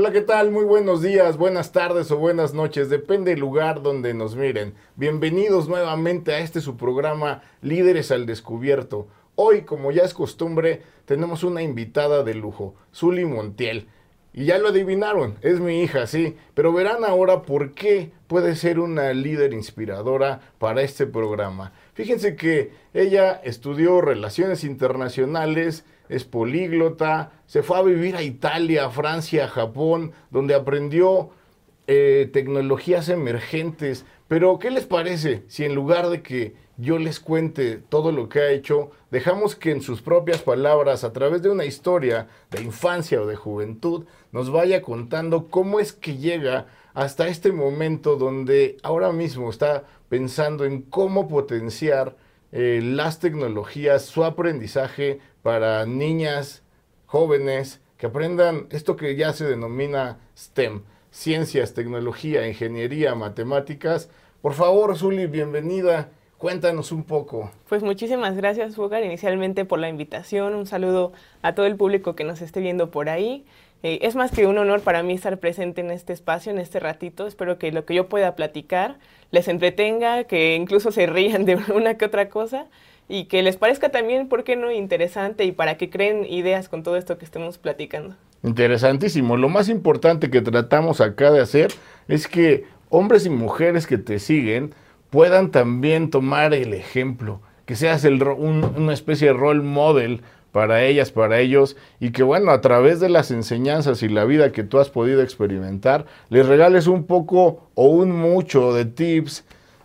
Hola, ¿qué tal? Muy buenos días, buenas tardes o buenas noches, depende del lugar donde nos miren. Bienvenidos nuevamente a este su programa Líderes al Descubierto. Hoy, como ya es costumbre, tenemos una invitada de lujo, Zuli Montiel. Y ya lo adivinaron, es mi hija, sí, pero verán ahora por qué puede ser una líder inspiradora para este programa. Fíjense que ella estudió relaciones internacionales, es políglota, se fue a vivir a Italia, a Francia, a Japón, donde aprendió eh, tecnologías emergentes. Pero, ¿qué les parece si en lugar de que yo les cuente todo lo que ha hecho, dejamos que en sus propias palabras, a través de una historia de infancia o de juventud, nos vaya contando cómo es que llega hasta este momento donde ahora mismo está pensando en cómo potenciar eh, las tecnologías, su aprendizaje para niñas, jóvenes, que aprendan esto que ya se denomina STEM, ciencias, tecnología, ingeniería, matemáticas. Por favor, Zuli, bienvenida. Cuéntanos un poco. Pues muchísimas gracias, Fugar, inicialmente por la invitación. Un saludo a todo el público que nos esté viendo por ahí. Eh, es más que un honor para mí estar presente en este espacio, en este ratito. Espero que lo que yo pueda platicar les entretenga, que incluso se rían de una que otra cosa y que les parezca también, ¿por qué no?, interesante y para que creen ideas con todo esto que estemos platicando. Interesantísimo. Lo más importante que tratamos acá de hacer es que hombres y mujeres que te siguen puedan también tomar el ejemplo, que seas el, una especie de role model para ellas, para ellos, y que bueno, a través de las enseñanzas y la vida que tú has podido experimentar, les regales un poco o un mucho de tips,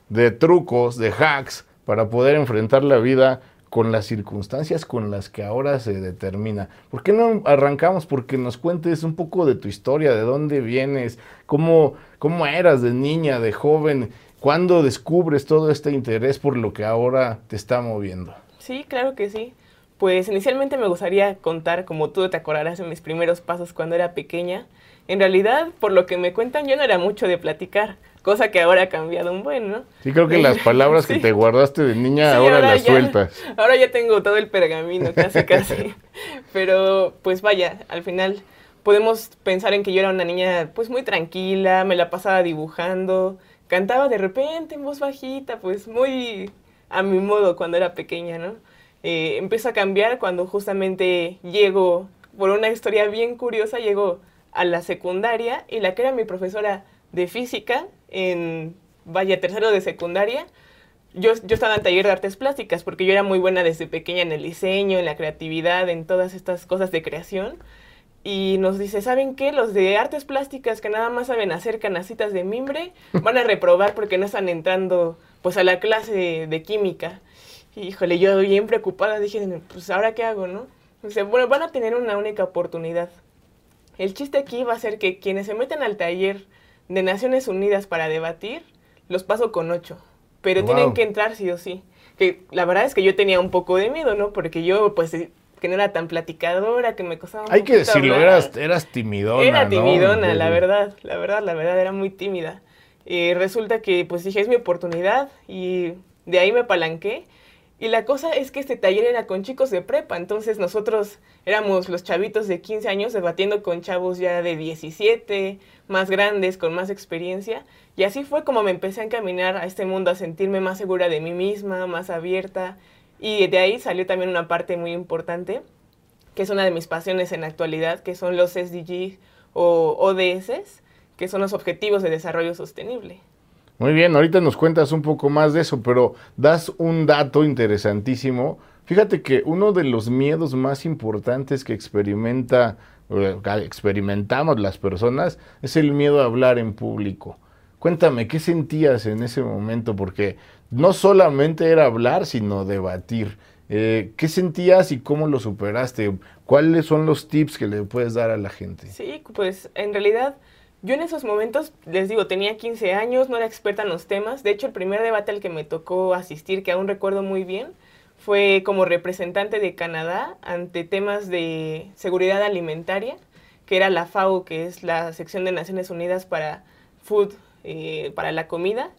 de trucos, de hacks, para poder enfrentar la vida con las circunstancias con las que ahora se determina. ¿Por qué no arrancamos? Porque nos cuentes un poco de tu historia, de dónde vienes, cómo, cómo eras de niña, de joven, cuándo descubres todo este interés por lo que ahora te está moviendo. Sí, claro que sí. Pues inicialmente me gustaría contar, como tú te acordarás, en mis primeros pasos cuando era pequeña. En realidad, por lo que me cuentan, yo no era mucho de platicar, cosa que ahora ha cambiado un buen, ¿no? Sí, creo que las palabras que te guardaste de niña ahora, las sueltas. Ahora ya tengo todo el pergamino, casi, casi. Pero, pues vaya, al final podemos pensar en que yo era una niña, pues muy tranquila, me la pasaba dibujando, cantaba de repente en voz bajita, pues muy a mi modo cuando era pequeña, ¿no? Eh, empiezo a cambiar cuando justamente llego, por una historia bien curiosa, llego a la secundaria y la que era mi profesora de física en, vaya, tercero de secundaria, yo, yo estaba en taller de artes plásticas porque yo era muy buena desde pequeña en el diseño, en la creatividad, en todas estas cosas de creación. Y nos dice, ¿saben qué? Los de artes plásticas que nada más saben hacer canasitas de mimbre van a reprobar porque no están entrando pues a la clase de química. Híjole, yo bien preocupada dije, pues ahora qué hago, ¿no? Dice, bueno, van a tener una única oportunidad. El chiste aquí va a ser que quienes se meten al taller de Naciones Unidas para debatir, los paso con ocho. Pero tienen que entrar sí o sí. Que la verdad es que yo tenía un poco de miedo, ¿no? Porque yo, pues, que no era tan platicadora, que me costaba Hay que decirlo, eras, eras timidona. Era timidona, la verdad, la verdad, la verdad, era muy tímida. Y resulta que, pues dije, es mi oportunidad y de ahí me apalanqué y la cosa es que este taller era con chicos de prepa, entonces nosotros éramos los chavitos de 15 años debatiendo con chavos ya de 17, más grandes, con más experiencia. Y así fue como me empecé a encaminar a este mundo, a sentirme más segura de mí misma, más abierta. Y de ahí salió también una parte muy importante, que es una de mis pasiones en la actualidad, que son los SDGs o ODS, que son los Objetivos de Desarrollo Sostenible. Muy bien, ahorita nos cuentas un poco más de eso, pero das un dato interesantísimo. Fíjate que uno de los miedos más importantes que experimenta, experimentamos las personas es el miedo a hablar en público. Cuéntame, ¿qué sentías en ese momento? Porque no solamente era hablar, sino debatir. Eh, ¿Qué sentías y cómo lo superaste? ¿Cuáles son los tips que le puedes dar a la gente? Sí, pues en realidad yo en esos momentos, les digo, tenía 15 años, no era experta en los temas. De hecho, el primer debate al que me tocó asistir, que aún recuerdo muy bien, fue como representante de Canadá ante temas de seguridad alimentaria, que era la FAO, que es la sección de Naciones Unidas para Food, eh, para la comida.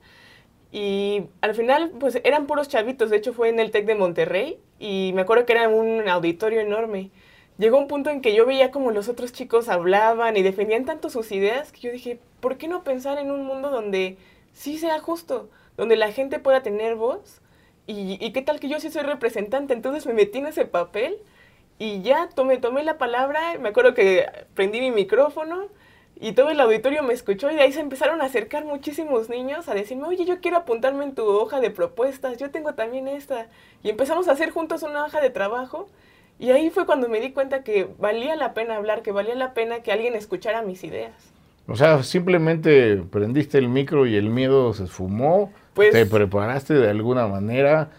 Y al final, pues eran puros chavitos. De hecho, fue en el TEC de Monterrey y me acuerdo que era un auditorio enorme. Llegó un punto en que yo veía como los otros chicos hablaban y defendían tanto sus ideas que yo dije, ¿por qué no pensar en un mundo donde sí sea justo, donde la gente pueda tener voz? Y, y qué tal que yo sí soy representante, entonces me metí en ese papel y ya tomé, tomé la palabra, me acuerdo que prendí mi micrófono y todo el auditorio me escuchó y de ahí se empezaron a acercar muchísimos niños a decirme, oye, yo quiero apuntarme en tu hoja de propuestas, yo tengo también esta. Y empezamos a hacer juntos una hoja de trabajo y ahí fue cuando me di cuenta que valía la pena hablar, que valía la pena que alguien escuchara mis ideas. O sea, simplemente prendiste el micro y el miedo se esfumó, pues, te preparaste de alguna manera,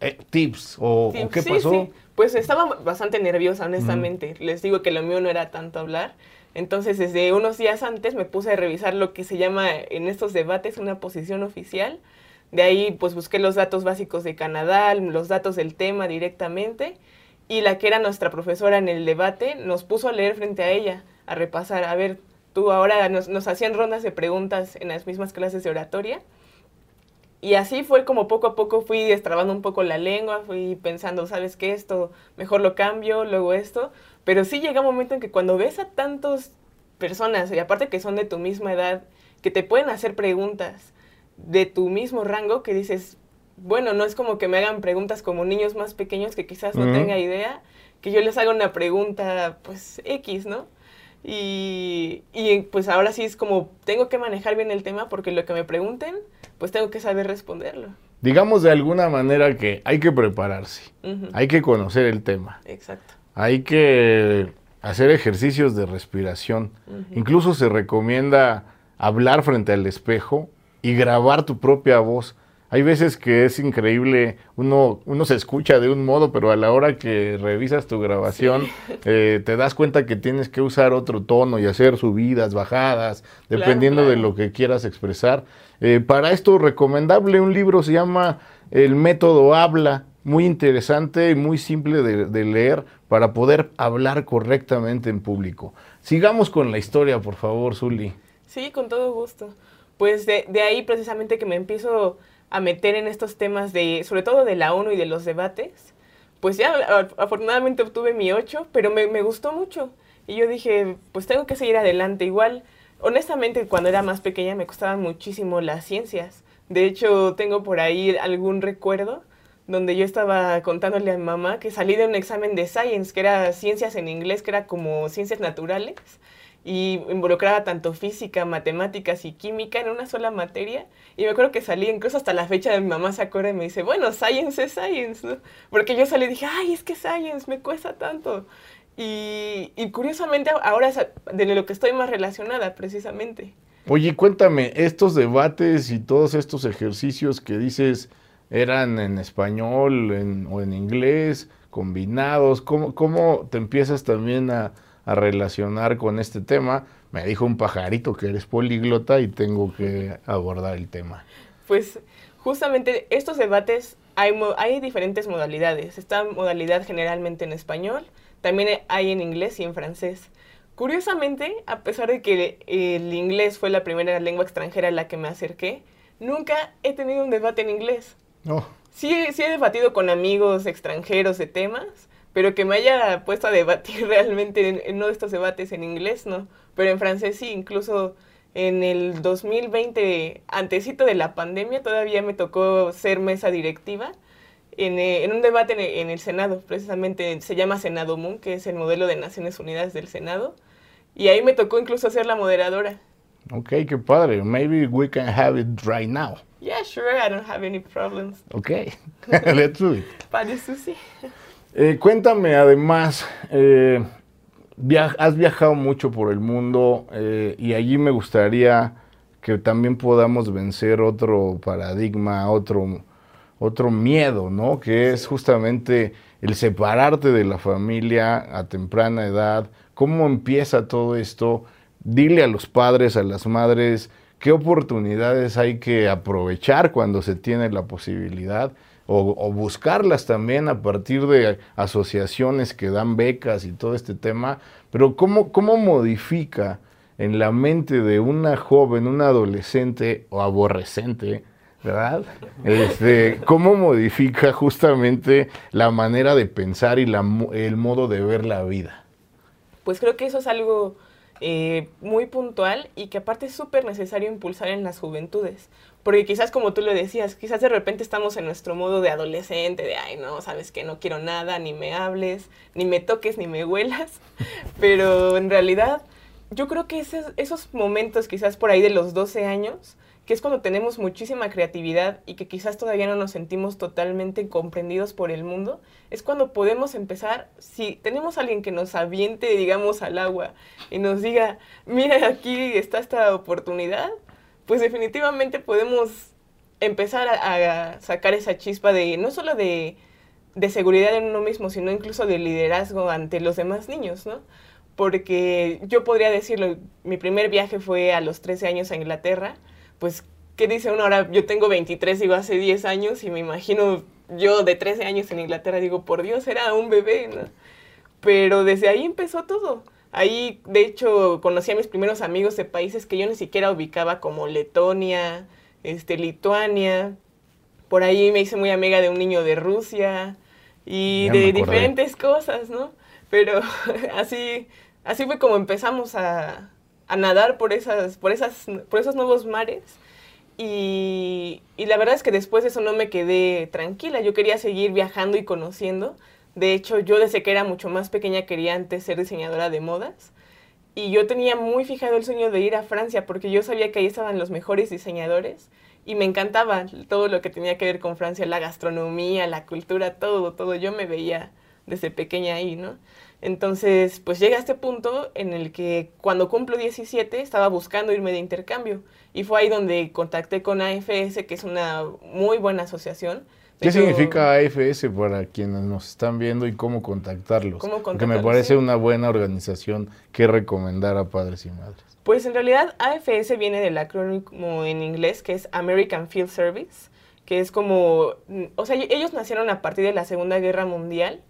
eh, tips o, qué pasó. Pues estaba bastante nerviosa, honestamente. Les digo que lo mío no era tanto hablar. Entonces, desde unos días antes me puse a revisar lo que se llama en estos debates una posición oficial. De ahí, pues busqué los datos básicos de Canadá, los datos del tema directamente. Y la que era nuestra profesora en el debate nos puso a leer frente a ella, a repasar. A ver, tú ahora nos, hacían rondas de preguntas en las mismas clases de oratoria. Y así fue como poco a poco fui destrabando un poco la lengua, fui pensando, ¿sabes qué? Esto mejor lo cambio, luego esto. Pero sí llega un momento en que cuando ves a tantas personas, y aparte que son de tu misma edad, que te pueden hacer preguntas de tu mismo rango, que dices, bueno, no es como que me hagan preguntas como niños más pequeños que quizás no tenga idea, que yo les haga una pregunta, pues X, ¿no? Y, y, pues ahora sí es como, tengo que manejar bien el tema porque lo que me pregunten, pues tengo que saber responderlo. Digamos de alguna manera que hay que prepararse, hay que conocer el tema. Exacto. Hay que hacer ejercicios de respiración. Incluso se recomienda hablar frente al espejo y grabar tu propia voz. Hay veces que es increíble, uno, uno se escucha de un modo, pero a la hora que revisas tu grabación eh, te das cuenta que tienes que usar otro tono y hacer subidas, bajadas, dependiendo de lo que quieras expresar. Eh, para esto recomendable un libro se llama El método habla, muy interesante y muy simple de, leer para poder hablar correctamente en público. Sigamos con la historia, por favor, Zuli. Sí, con todo gusto. Pues de, ahí precisamente que me empiezo a meter en estos temas de, sobre todo de la ONU y de los debates, pues ya afortunadamente obtuve mi 8, pero me, me gustó mucho. Y yo dije, pues tengo que seguir adelante. Igual, honestamente, cuando era más pequeña me costaban muchísimo las ciencias. De hecho, tengo por ahí algún recuerdo donde yo estaba contándole a mi mamá que salí de un examen de Science, que era ciencias en inglés, que era como ciencias naturales, y involucraba tanto física, matemáticas y química en una sola materia. Y me acuerdo que salí, incluso hasta la fecha de mi mamá se acuerda y me dice, bueno, Science es Science, ¿no? Porque yo salí y dije, ay, es que Science me cuesta tanto. Y, y curiosamente ahora es de lo que estoy más relacionada, precisamente. Oye, cuéntame, estos debates y todos estos ejercicios que dices, eran en español o en inglés, combinados. ¿Cómo, ¿Cómo, te empiezas también a, relacionar con este tema? Me dijo un pajarito que eres políglota y tengo que abordar el tema. Pues justamente estos debates hay, hay diferentes modalidades. Esta modalidad generalmente en español, también hay en inglés y en francés. Curiosamente, a pesar de que el inglés fue la primera lengua extranjera a la que me acerqué, nunca he tenido un debate en inglés. No. Sí, sí he debatido con amigos extranjeros de temas, pero que me haya puesto a debatir realmente en, uno de estos debates en inglés, no. Pero en francés sí, incluso en el 2020, antesito de la pandemia, todavía me tocó ser mesa directiva en, eh, en un debate en el, en el, Senado, precisamente se llama Senado Moon, que es el modelo de Naciones Unidas del Senado, y ahí me tocó incluso ser la moderadora. Ok, qué padre. Maybe we can have it right now. Yeah, sure. I don't have any problems. Ok, let's do it. Para eso sí. Eh, cuéntame, además, eh, has viajado mucho por el mundo eh, y allí me gustaría que también podamos vencer otro paradigma, otro, otro miedo, ¿no? Que es justamente el separarte de la familia a temprana edad. ¿Cómo empieza todo esto? dile a los padres, a las madres, qué oportunidades hay que aprovechar cuando se tiene la posibilidad o, buscarlas también a partir de asociaciones que dan becas y todo este tema, pero cómo, cómo modifica en la mente de una joven, una adolescente o aborrecente ¿verdad? Este, ¿Cómo modifica justamente la manera de pensar y la, el modo de ver la vida? Pues creo que eso es algo eh, muy puntual y que aparte es súper necesario impulsar en las juventudes. Porque quizás como tú lo decías, quizás de repente estamos en nuestro modo de adolescente, de, ay, no, sabes que no quiero nada, ni me hables, ni me toques, ni me huelas. Pero en realidad yo creo que esos, esos momentos quizás por ahí de los 12 años, que es cuando tenemos muchísima creatividad y que quizás todavía no nos sentimos totalmente comprendidos por el mundo, es cuando podemos empezar, si tenemos a alguien que nos aviente, digamos, al agua y nos diga, mira, aquí está esta oportunidad, pues definitivamente podemos empezar a, sacar esa chispa de, no solo de, de, seguridad en uno mismo, sino incluso de liderazgo ante los demás niños, ¿no? Porque yo podría decirlo, mi primer viaje fue a los 13 años a Inglaterra, pues, ¿qué dice uno ahora? Yo tengo 23, digo, hace 10 años y me imagino yo de 13 años en Inglaterra, digo, por Dios, era un bebé, ¿no? Pero desde ahí empezó todo. Ahí, de hecho, conocí a mis primeros amigos de países que yo ni siquiera ubicaba como Letonia, este, Lituania. Por ahí me hice muy amiga de un niño de Rusia y de diferentes cosas, ¿no? Pero así, así fue como empezamos a, a nadar por, esas, por, esas, por esos nuevos mares. Y, y, la verdad es que después de eso no me quedé tranquila. Yo quería seguir viajando y conociendo. De hecho, yo desde que era mucho más pequeña quería antes ser diseñadora de modas. Y yo tenía muy fijado el sueño de ir a Francia porque yo sabía que ahí estaban los mejores diseñadores y me encantaba todo lo que tenía que ver con Francia, la gastronomía, la cultura, todo, todo. Yo me veía desde pequeña ahí, ¿no? Entonces, pues llega a este punto en el que cuando cumplo 17 estaba buscando irme de intercambio y fue ahí donde contacté con AFS, que es una muy buena asociación ¿Qué significa AFS para quienes nos están viendo y cómo contactarlos? ¿Cómo Porque me parece una buena organización que recomendar a padres y madres. Pues en realidad AFS viene del acrónimo en inglés que es American Field Service, que es como, o sea, ellos nacieron a partir de la Segunda Guerra Mundial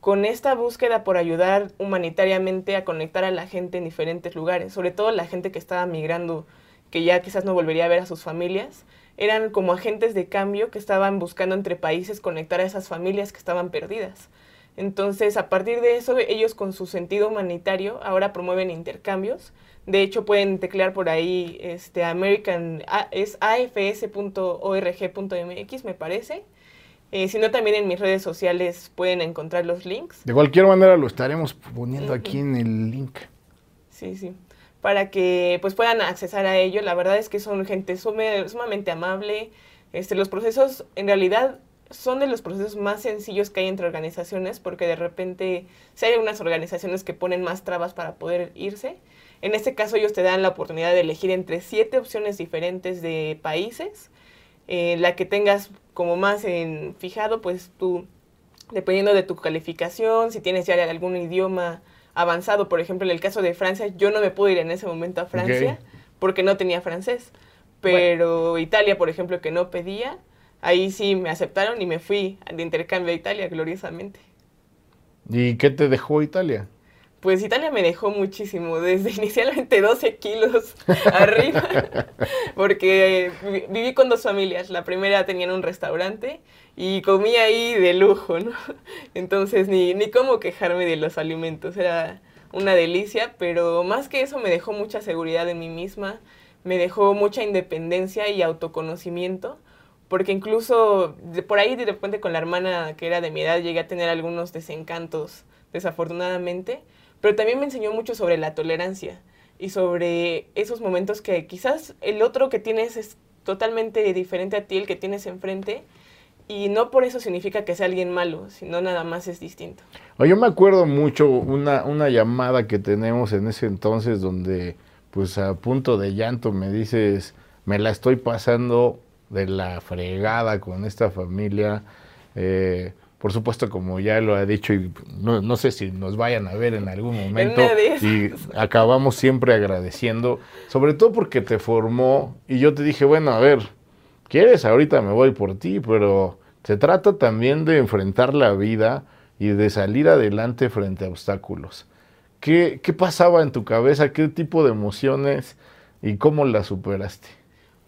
con esta búsqueda por ayudar humanitariamente a conectar a la gente en diferentes lugares, sobre todo la gente que estaba migrando, que ya quizás no volvería a ver a sus familias eran como agentes de cambio que estaban buscando entre países conectar a esas familias que estaban perdidas. Entonces, a partir de eso, ellos con su sentido humanitario ahora promueven intercambios. De hecho, pueden teclear por ahí este American, es afs.org.mx, me parece. Eh, si no, también en mis redes sociales pueden encontrar los links. De cualquier manera, lo estaremos poniendo aquí en el link. Sí, sí para que pues puedan accesar a ello. La verdad es que son gente sumamente amable. Este, los procesos en realidad son de los procesos más sencillos que hay entre organizaciones porque de repente si hay unas organizaciones que ponen más trabas para poder irse. En este caso ellos te dan la oportunidad de elegir entre siete opciones diferentes de países. Eh, la que tengas como más en fijado, pues tú, dependiendo de tu calificación, si tienes ya algún idioma avanzado. Por ejemplo, en el caso de Francia, yo no me pude ir en ese momento a Francia porque no tenía francés. Pero Italia, por ejemplo, que no pedía, ahí sí me aceptaron y me fui de intercambio a Italia, gloriosamente. ¿Y qué te dejó Italia? Pues Italia me dejó muchísimo, desde inicialmente 12 kilos arriba, porque viví con dos familias. La primera tenía un restaurante y comía ahí de lujo, ¿no? Entonces ni, ni cómo quejarme de los alimentos, era una delicia, pero más que eso me dejó mucha seguridad en mí misma, me dejó mucha independencia y autoconocimiento, porque incluso por ahí de repente con la hermana que era de mi edad llegué a tener algunos desencantos, desafortunadamente pero también me enseñó mucho sobre la tolerancia y sobre esos momentos que quizás el otro que tienes es totalmente diferente a ti, el que tienes enfrente, y no por eso significa que sea alguien malo, sino nada más es distinto. Yo me acuerdo mucho una, una llamada que tenemos en ese entonces donde pues a punto de llanto me dices, me la estoy pasando de la fregada con esta familia. Eh, por supuesto, como ya lo ha dicho, y no, sé si nos vayan a ver en algún momento, y acabamos siempre agradeciendo, sobre todo porque te formó, y yo te dije, bueno, a ver, ¿quieres? Ahorita me voy por ti, pero se trata también de enfrentar la vida y de salir adelante frente a obstáculos. ¿Qué, qué pasaba en tu cabeza? ¿Qué tipo de emociones y cómo las superaste?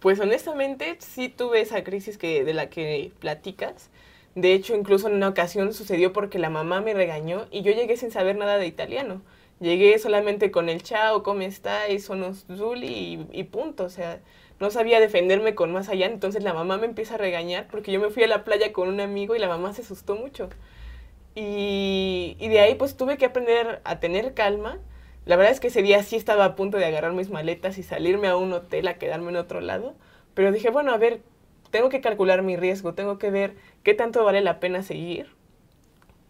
Pues honestamente sí tuve esa crisis que, de la que platicas. De hecho, incluso en una ocasión sucedió porque la mamá me regañó y yo llegué sin saber nada de italiano. Llegué solamente con el chao, ¿cómo estáis? Sono Zuli y, y punto. O sea, no sabía defenderme con más allá. Entonces la mamá me empieza a regañar porque yo me fui a la playa con un amigo y la mamá se asustó mucho. Y, y de ahí pues tuve que aprender a tener calma. La verdad es que ese día sí estaba a punto de agarrar mis maletas y salirme a un hotel a quedarme en otro lado. Pero dije, bueno, a ver, tengo que calcular mi riesgo, tengo que ver qué tanto vale la pena seguir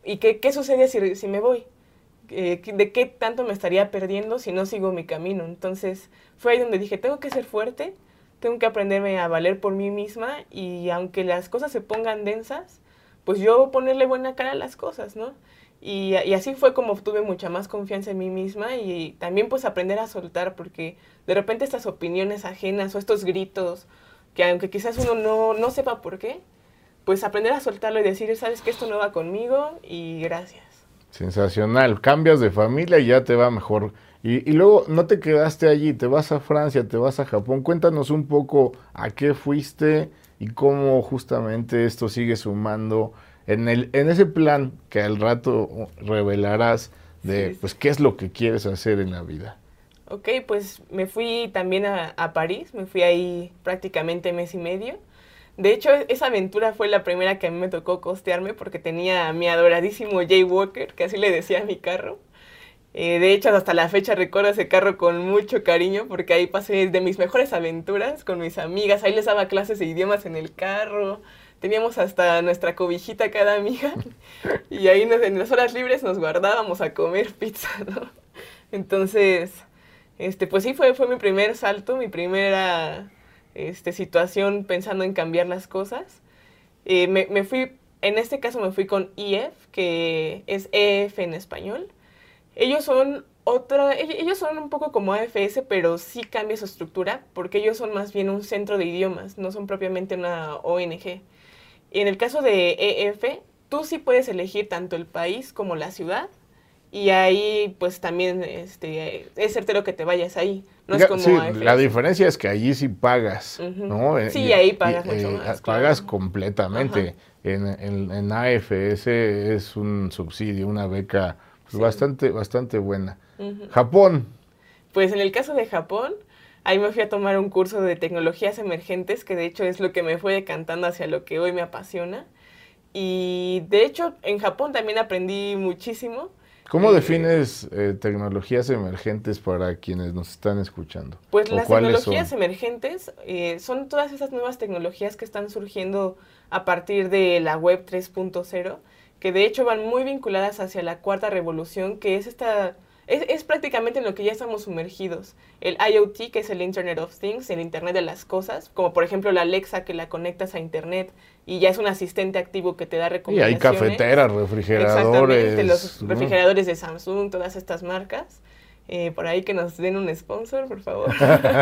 y qué, qué sucede si, si me voy. Eh, de qué tanto me estaría perdiendo si no sigo mi camino. Entonces fue ahí donde dije, tengo que ser fuerte, tengo que aprenderme a valer por mí misma y aunque las cosas se pongan densas, pues yo ponerle buena cara a las cosas, ¿no? Y, y, así fue como tuve mucha más confianza en mí misma y también pues aprender a soltar porque de repente estas opiniones ajenas o estos gritos que aunque quizás uno no, no sepa por qué, pues aprender a soltarlo y decir, sabes que esto no va conmigo y gracias. Sensacional, cambias de familia y ya te va mejor. Y, y, luego no te quedaste allí, te vas a Francia, te vas a Japón. Cuéntanos un poco a qué fuiste y cómo justamente esto sigue sumando en, el, en ese plan que al rato revelarás de sí, pues qué es lo que quieres hacer en la vida. Ok, pues me fui también a, a París, me fui ahí prácticamente mes y medio. De hecho, esa aventura fue la primera que a mí me tocó costearme porque tenía a mi adoradísimo Jay Walker, que así le decía a mi carro. Eh, de hecho, hasta la fecha recuerdo ese carro con mucho cariño porque ahí pasé de mis mejores aventuras con mis amigas. Ahí les daba clases de idiomas en el carro. Teníamos hasta nuestra cobijita cada amiga. Y ahí nos, en las horas libres nos guardábamos a comer pizza, ¿no? Entonces, este, pues sí, fue, fue mi primer salto, mi primera este, situación pensando en cambiar las cosas. Eh, me, me fui, en este caso me fui con EF, que es EF en español ellos son otra, ellos son un poco como AFS, pero sí cambia su estructura, porque ellos son más bien un centro de idiomas, no son propiamente una ONG. Y en el caso de EF, tú sí puedes elegir tanto el país como la ciudad, y ahí pues también este, es certero que te vayas ahí. No es como sí, la diferencia es que allí sí pagas, uh -huh. ¿no? Sí, y, ahí pagas y, mucho eh, más. Pagas claro. completamente. En, en, en, AFS es un subsidio, una beca pues, sí. bastante, bastante buena. Uh -huh. Japón. Pues en el caso de Japón, ahí me fui a tomar un curso de tecnologías emergentes, que de hecho es lo que me fue decantando hacia lo que hoy me apasiona. Y de hecho en Japón también aprendí muchísimo ¿Cómo defines eh, tecnologías emergentes para quienes nos están escuchando? Pues las tecnologías son? emergentes eh, son todas esas nuevas tecnologías que están surgiendo a partir de la web 3.0, que de hecho van muy vinculadas hacia la cuarta revolución, que es esta es, es, prácticamente en lo que ya estamos sumergidos. El IoT, que es el Internet of Things, el Internet de las cosas, como por ejemplo la Alexa que la conectas a Internet y ya es un asistente activo que te da recomendaciones. Y hay cafeteras, refrigeradores. Exactamente, los refrigeradores de Samsung, todas estas marcas. Eh, por ahí que nos den un sponsor, por favor.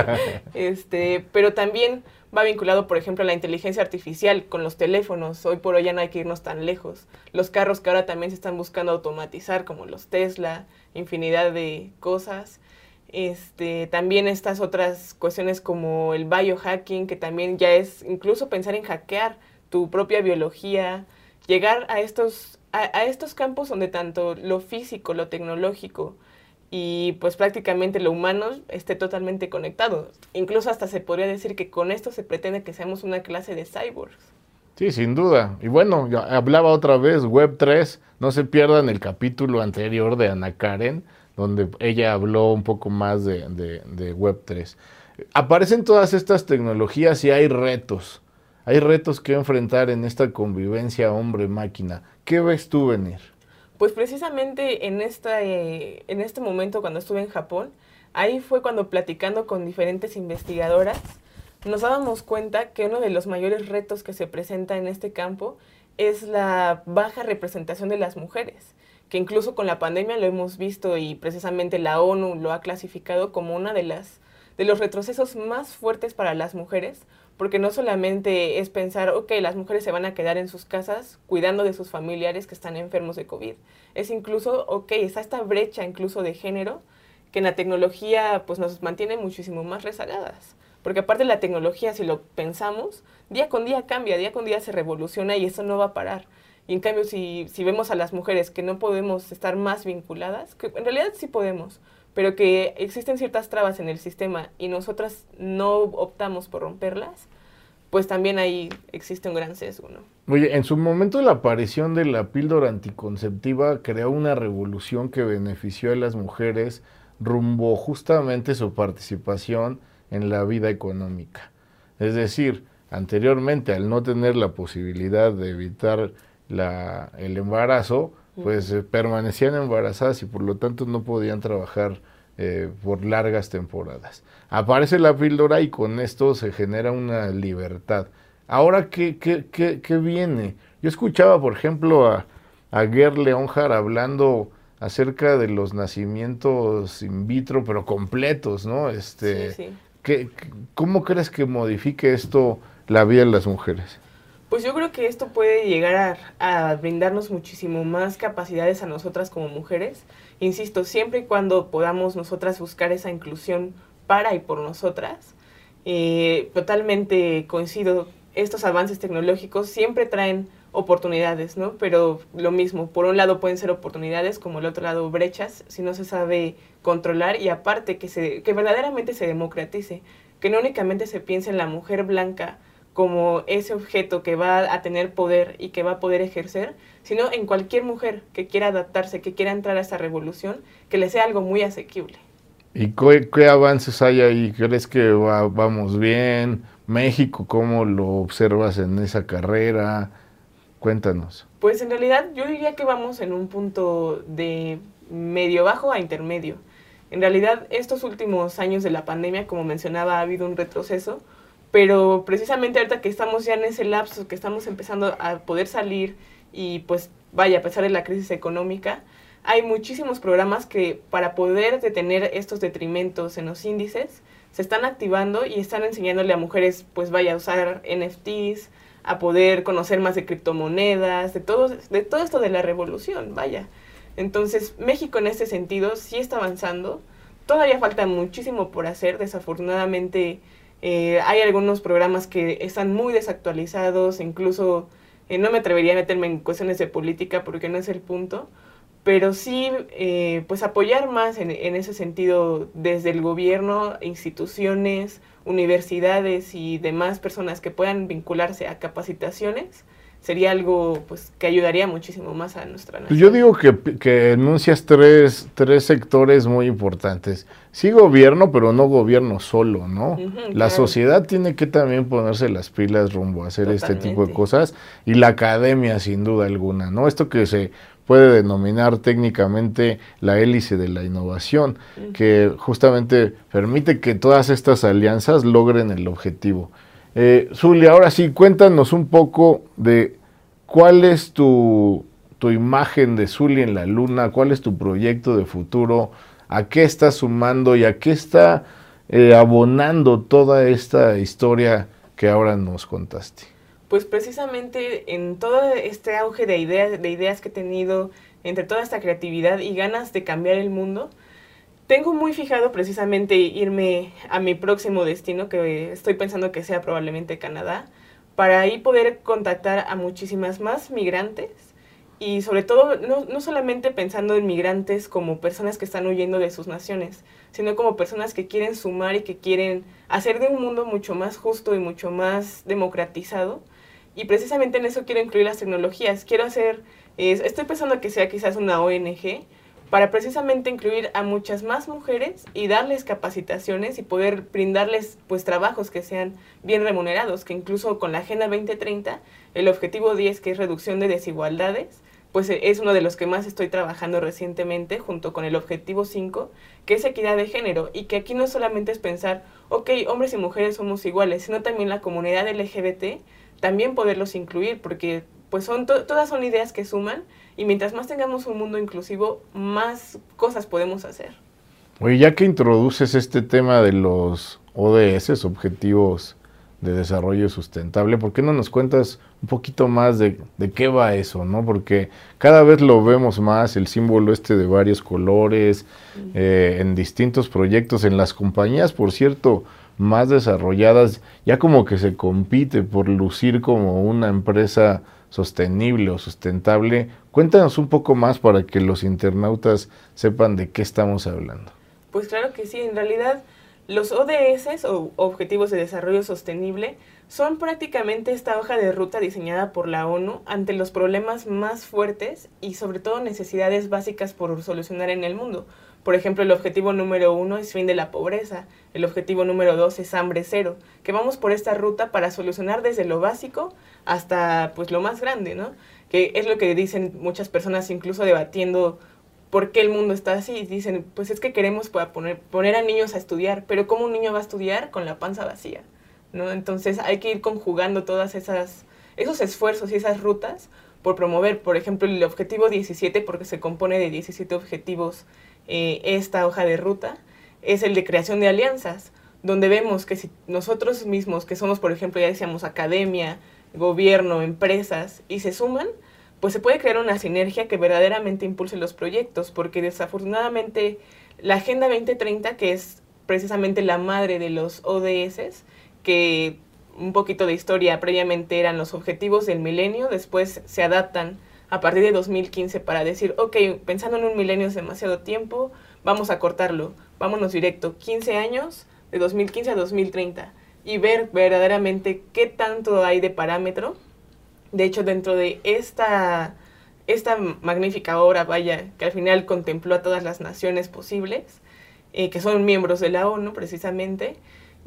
este, pero también va vinculado, por ejemplo, a la inteligencia artificial con los teléfonos. Hoy por hoy ya no hay que irnos tan lejos. Los carros que ahora también se están buscando automatizar, como los Tesla, infinidad de cosas. Este, también estas otras cuestiones como el biohacking, que también ya es incluso pensar en hackear tu propia biología, llegar a estos, a, a estos campos donde tanto lo físico, lo tecnológico, y pues prácticamente lo humano esté totalmente conectado. Incluso hasta se podría decir que con esto se pretende que seamos una clase de cyborgs. Sí, sin duda. Y bueno, hablaba otra vez, Web 3, no se pierdan el capítulo anterior de Ana Karen, donde ella habló un poco más de, de, de Web 3. Aparecen todas estas tecnologías y hay retos. Hay retos que enfrentar en esta convivencia hombre-máquina. ¿Qué ves tú venir? Pues precisamente en, esta, eh, en este momento cuando estuve en Japón, ahí fue cuando platicando con diferentes investigadoras, nos dábamos cuenta que uno de los mayores retos que se presenta en este campo es la baja representación de las mujeres, que incluso con la pandemia lo hemos visto y precisamente la ONU lo ha clasificado como una de las de los retrocesos más fuertes para las mujeres, porque no solamente es pensar, ok, las mujeres se van a quedar en sus casas cuidando de sus familiares que están enfermos de COVID. Es incluso, ok, está esta brecha incluso de género que en la tecnología pues nos mantiene muchísimo más rezagadas. Porque aparte la tecnología, si lo pensamos, día con día cambia, día con día se revoluciona y eso no va a parar. Y en cambio, si, si vemos a las mujeres que no podemos estar más vinculadas, que en realidad sí podemos, pero que existen ciertas trabas en el sistema y nosotras no optamos por romperlas, pues también ahí existe un gran sesgo, ¿no? Oye, en su momento la aparición de la píldora anticonceptiva creó una revolución que benefició a las mujeres rumbo justamente su participación en la vida económica. Es decir, anteriormente al no tener la posibilidad de evitar la, el embarazo, pues eh, permanecían embarazadas y por lo tanto no podían trabajar eh, por largas temporadas. Aparece la píldora y con esto se genera una libertad. Ahora, ¿qué, qué, qué, qué viene? Yo escuchaba, por ejemplo, a, a Ger Leonhard hablando acerca de los nacimientos in vitro, pero completos, ¿no? Este, sí, sí. ¿Cómo crees que modifique esto la vida de las mujeres? Pues yo creo que esto puede llegar a, brindarnos muchísimo más capacidades a nosotras como mujeres. Insisto, siempre y cuando podamos nosotras buscar esa inclusión para y por nosotras. Eh, totalmente coincido, estos avances tecnológicos siempre traen oportunidades, ¿no? Pero lo mismo, por un lado pueden ser oportunidades, como el otro lado brechas, si no se sabe controlar y aparte que, se, que verdaderamente se democratice, que no únicamente se piense en la mujer blanca como ese objeto que va a tener poder y que va a poder ejercer, sino en cualquier mujer que quiera adaptarse, que quiera entrar a esta revolución, que le sea algo muy asequible. ¿Y qué, qué avances hay ahí? ¿Crees que va, vamos bien? México, ¿cómo lo observas en esa carrera? Cuéntanos. Pues en realidad yo diría que vamos en un punto de medio bajo a intermedio. En realidad estos últimos años de la pandemia, como mencionaba, ha habido un retroceso, pero precisamente ahorita que estamos ya en ese lapso, que estamos empezando a poder salir y pues vaya, a pesar de la crisis económica, hay muchísimos programas que para poder detener estos detrimentos en los índices se están activando y están enseñándole a mujeres, pues vaya, a usar NFTs, a poder conocer más de criptomonedas, de todo, de todo esto de la revolución, vaya. Entonces, México en este sentido sí está avanzando. Todavía falta muchísimo por hacer. Desafortunadamente, eh, hay algunos programas que están muy desactualizados, incluso eh, no me atrevería a meterme en cuestiones de política porque no es el punto, pero sí eh, pues apoyar más en, en, ese sentido desde el gobierno, instituciones, universidades y demás personas que puedan vincularse a capacitaciones sería algo pues que ayudaría muchísimo más a nuestra nación. Yo digo que, que enuncias tres, tres sectores muy importantes. Sí gobierno, pero no gobierno solo, ¿no? Uh -huh, la claro. sociedad tiene que también ponerse las pilas rumbo a hacer Totalmente. este tipo de cosas y la academia sin duda alguna, ¿no? Esto que se puede denominar técnicamente la hélice de la innovación, que justamente permite que todas estas alianzas logren el objetivo. Eh, Zulia, ahora sí, cuéntanos un poco de cuál es tu, tu imagen de Zulia en la luna, cuál es tu proyecto de futuro, a qué está sumando y a qué está eh, abonando toda esta historia que ahora nos contaste pues precisamente en todo este auge de ideas, de ideas que he tenido, entre toda esta creatividad y ganas de cambiar el mundo, tengo muy fijado precisamente irme a mi próximo destino, que estoy pensando que sea probablemente Canadá, para ahí poder contactar a muchísimas más migrantes y sobre todo no, no solamente pensando en migrantes como personas que están huyendo de sus naciones, sino como personas que quieren sumar y que quieren hacer de un mundo mucho más justo y mucho más democratizado y precisamente en eso quiero incluir las tecnologías. Quiero hacer, estoy pensando que sea quizás una ONG para precisamente incluir a muchas más mujeres y darles capacitaciones y poder brindarles pues trabajos que sean bien remunerados, que incluso con la Agenda 2030, el objetivo 10 que es reducción de desigualdades, pues es uno de los que más estoy trabajando recientemente junto con el objetivo 5, que es equidad de género y que aquí no solamente es pensar, ok, hombres y mujeres somos iguales, sino también la comunidad LGBT también poderlos incluir, porque pues son to todas son ideas que suman y mientras más tengamos un mundo inclusivo, más cosas podemos hacer. Oye, ya que introduces este tema de los ODS, Objetivos de desarrollo sustentable. ¿Por qué no nos cuentas un poquito más de, qué va eso, no? Porque cada vez lo vemos más, el símbolo este de varios colores, eh, en distintos proyectos, en las compañías, por cierto, más desarrolladas, ya como que se compite por lucir como una empresa sostenible o sustentable. Cuéntanos un poco más para que los internautas sepan de qué estamos hablando. Pues claro que sí, en realidad los ODS o Objetivos de Desarrollo Sostenible son prácticamente esta hoja de ruta diseñada por la ONU ante los problemas más fuertes y sobre todo necesidades básicas por solucionar en el mundo. Por ejemplo, el objetivo número uno es fin de la pobreza, el objetivo número dos es hambre cero, que vamos por esta ruta para solucionar desde lo básico hasta pues lo más grande, ¿no? Que es lo que dicen muchas personas incluso debatiendo por qué el mundo está así. Dicen, pues es que queremos poner, poner a niños a estudiar, pero ¿cómo un niño va a estudiar con la panza vacía? ¿no? Entonces hay que ir conjugando todas esas, esos esfuerzos y esas rutas por promover, por ejemplo, el objetivo 17, porque se compone de 17 objetivos eh, esta hoja de ruta, es el de creación de alianzas, donde vemos que si nosotros mismos, que somos, por ejemplo, ya decíamos, academia, gobierno, empresas, y se suman, pues se puede crear una sinergia que verdaderamente impulse los proyectos, porque desafortunadamente la Agenda 2030, que es precisamente la madre de los ODS, que un poquito de historia previamente eran los objetivos del milenio, después se adaptan a partir de 2015 para decir, ok, pensando en un milenio es demasiado tiempo, vamos a cortarlo, vámonos directo, 15 años, de 2015 a 2030, y ver verdaderamente qué tanto hay de parámetro. De hecho, dentro de esta, esta magnífica obra, vaya, que al final contempló a todas las naciones posibles, eh, que son miembros de la ONU precisamente,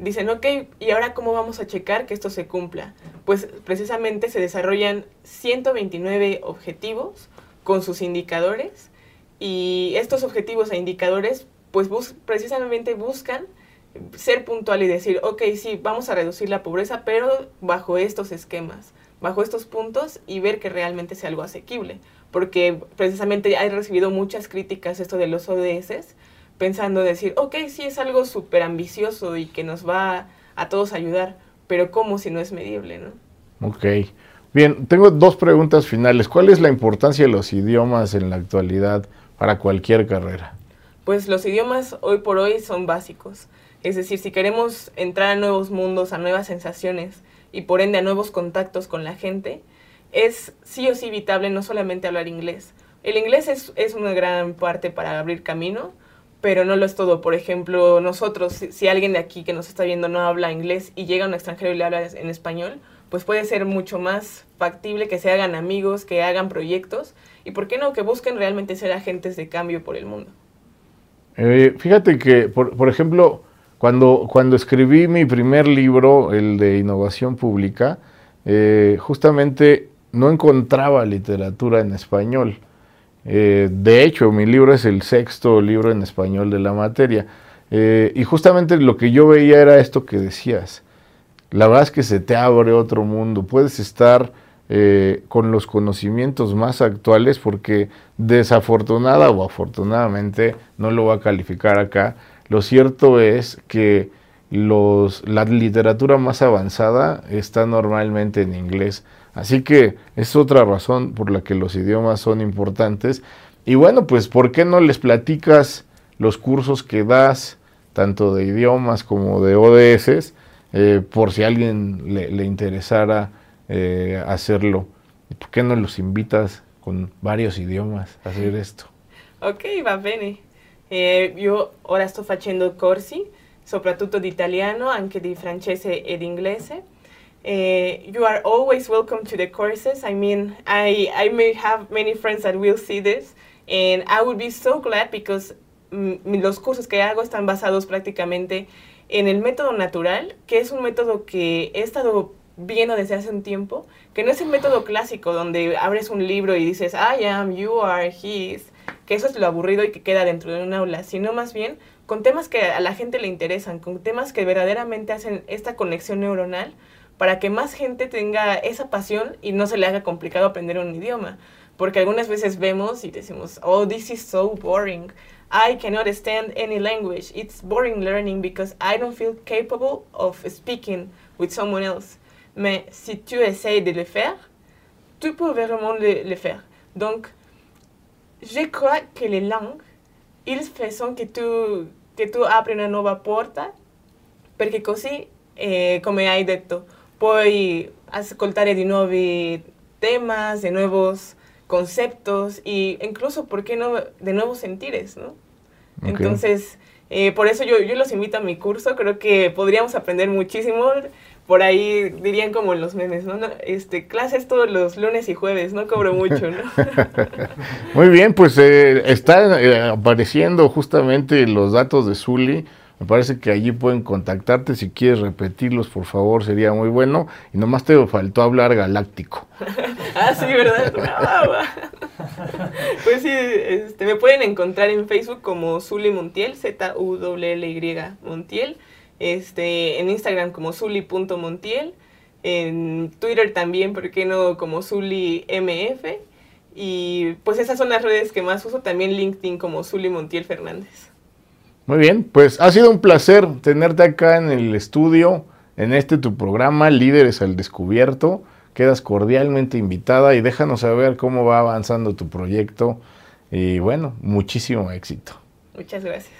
dicen, ok, ¿y ahora cómo vamos a checar que esto se cumpla? Pues precisamente se desarrollan 129 objetivos con sus indicadores y estos objetivos e indicadores pues precisamente buscan ser puntual y decir, ok, sí, vamos a reducir la pobreza, pero bajo estos esquemas bajo estos puntos y ver que realmente sea algo asequible. Porque precisamente he recibido muchas críticas esto de los ODS, pensando decir, ok, sí es algo súper ambicioso y que nos va a todos ayudar, pero ¿cómo si no es medible, no? Ok. Bien, tengo dos preguntas finales. ¿Cuál es la importancia de los idiomas en la actualidad para cualquier carrera? Pues los idiomas hoy por hoy son básicos. Es decir, si queremos entrar a nuevos mundos, a nuevas sensaciones, y por ende a nuevos contactos con la gente, es sí o sí evitable no solamente hablar inglés. El inglés es, es una gran parte para abrir camino, pero no lo es todo. Por ejemplo, nosotros, si, alguien de aquí que nos está viendo no habla inglés y llega un extranjero y le habla en español, pues puede ser mucho más factible que se hagan amigos, que hagan proyectos y, ¿por qué no?, que busquen realmente ser agentes de cambio por el mundo. Eh, fíjate que, por, por ejemplo, cuando, cuando escribí mi primer libro, el de innovación pública, eh, justamente no encontraba literatura en español. Eh, de hecho, mi libro es el sexto libro en español de la materia. Eh, y justamente lo que yo veía era esto que decías. La verdad es que se te abre otro mundo. Puedes estar con los conocimientos más actuales porque desafortunada o afortunadamente, no lo voy a calificar acá, lo cierto es que la literatura más avanzada está normalmente en inglés. Así que es otra razón por la que los idiomas son importantes. Y bueno, pues ¿por qué no les platicas los cursos que das, tanto de idiomas como de ODS, eh, por si a alguien le, interesara eh, hacerlo? ¿Por qué no los invitas con varios idiomas a hacer esto? Ok, va bene. Eh, io ora sto facendo corsi, soprattutto di italiano, anche di francese ed inglese. Uh, you are always welcome to the courses. I mean, I, I may have many friends that will see this, and I would be so glad because mm, los cursos que hago están basados prácticamente en el método natural, que es un método que he estado viendo desde hace un tiempo, que no es el método clásico donde abres un libro y dices, I am, you are, he is, que eso es lo aburrido y que queda dentro de un aula, sino más bien con temas que a la gente le interesan, con temas que verdaderamente hacen esta conexión neuronal para que más gente tenga esa pasión y no se le haga complicado aprender un idioma. Porque algunas veces vemos y decimos, oh, this is so boring. I cannot stand any language. It's boring learning because I don't feel capable of speaking with someone else. Mais si tu essayes de le faire, tu peux vraiment le, le faire. Donc, je crois que les langues, ils font que tu, che tu apri una nuova porta, perché così, eh, come hai detto, puoi ascoltare di nuovi temas, de nuevos conceptos e incluso, ¿por qué no?, de nuevos sentires, ¿no? Entonces, eh, por eso yo, yo los invito a mi curso, creo que podríamos aprender muchísimo. Por ahí dirían como los memes, ¿no? Este, clases todos los lunes y jueves, no cobro mucho, ¿no? Muy bien, pues eh, están eh, apareciendo justamente los datos de Zully. Me parece que allí pueden contactarte. Si quieres repetirlos, por favor, sería muy bueno. Y nomás te faltó hablar galáctico. ah, sí, ¿verdad? pues sí, este, me pueden encontrar en Facebook como Zuli Montiel, Z-U-L-L-Y Montiel. Este, en Instagram como Zuli.montiel. En Twitter también, ¿por qué no? Como Zuli MF. Y pues esas son las redes que más uso. También LinkedIn como Zuli Montiel Fernández. Muy bien, pues ha sido un placer tenerte acá en el estudio, en este tu programa, Líderes al Descubierto. Quedas cordialmente invitada y déjanos saber cómo va avanzando tu proyecto. Y bueno, muchísimo éxito. Muchas gracias.